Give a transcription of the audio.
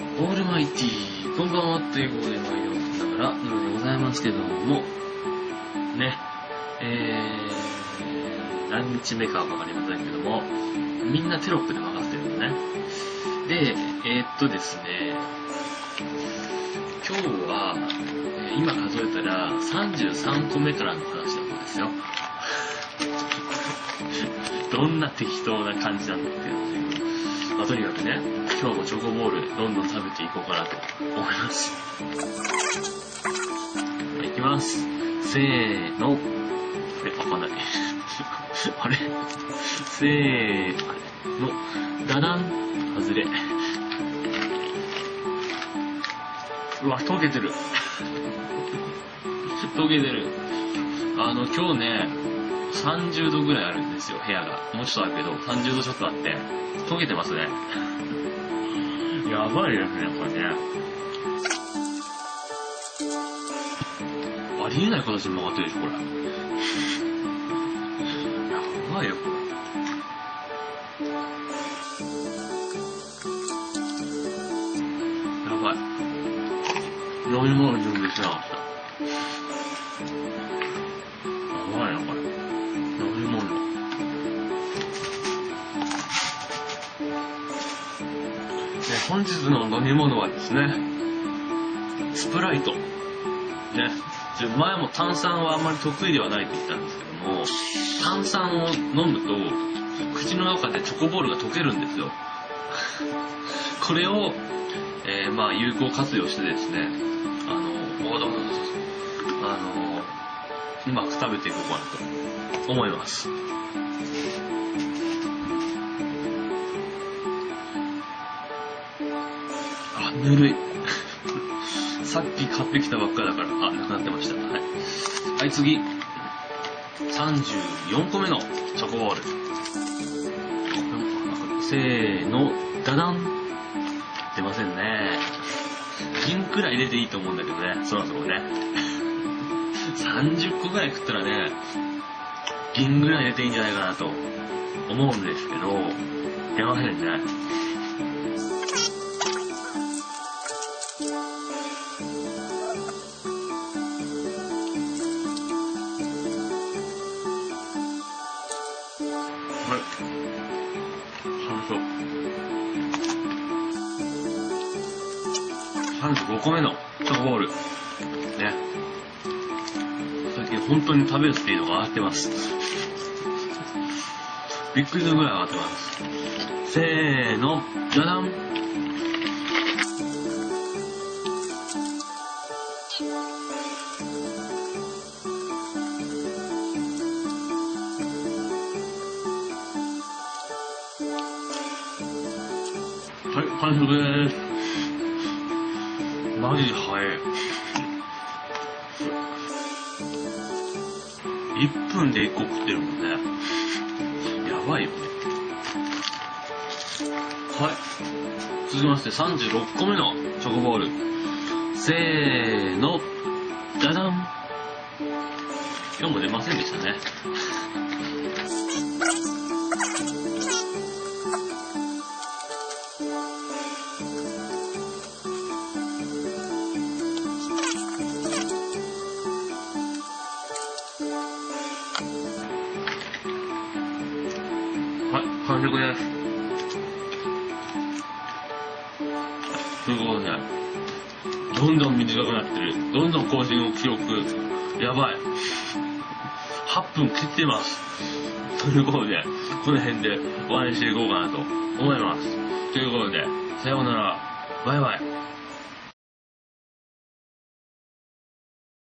オールマイティー、こんばんはということで参ります。だから、なのでございますけども、ね、えー、何日目かはわかりませんけども、みんなテロップで分かってるのね。で、えー、っとですね、今日は、今数えたら33個目からの話だそうですよ。どんな適当な感じなんだっていう。まあ、とにかくね、今日もチョコボールどんどん食べていこうかなと思います。いきます。せーの。あれ、わかんない。あれ？せーの。ダダン。外れ。うわ、溶けてる。溶けてる。あの、今日ね、30度ぐらいあるんですよ、部屋が。もうちょっとあるけど、30度ちょっとあって、溶けてますね。やばいですね、これね。ありえない形に曲がってるでしょ、これ。やばいよ、これ。やばい。飲み物準備してなかった。本日の飲み物はですね、スプライト。ね、前も炭酸はあんまり得意ではないって言ったんですけども、炭酸を飲むと、口の中でチョコボールが溶けるんですよ。これを、えーまあ、有効活用してですね、あの、おどどおどあの、うまく食べていこうかなと思います。あ、ぬるい。さっき買ってきたばっかだから、あ、なくなってました。はい。はい、次。34個目のチョコボール。せーの、ダダン。出ませんね。銀くらい入れていいと思うんだけどね、そろそろね。30個ぐらい食ったらね、銀ぐらい入れていいんじゃないかなと思うんですけど、出ませんね。35個目のチョコボール。ね。最近本当に食べるスピードが上がってます。びっくりするぐらい上がってます。せーの、じゃだん。はい、完食です。マジで早い。1分で1個食ってるもんね。やばいよね。はい。続きまして36個目のチョコボール。せーの、じゃじゃん。今日も出ませんでしたね。はい、完食です。すごいね。どんどん短くなってる。どんどん更新を記録。やばい。8分切ってます。ということで、この辺で終わりにしていこうかなと思います。ということで、さようなら。バイバイ。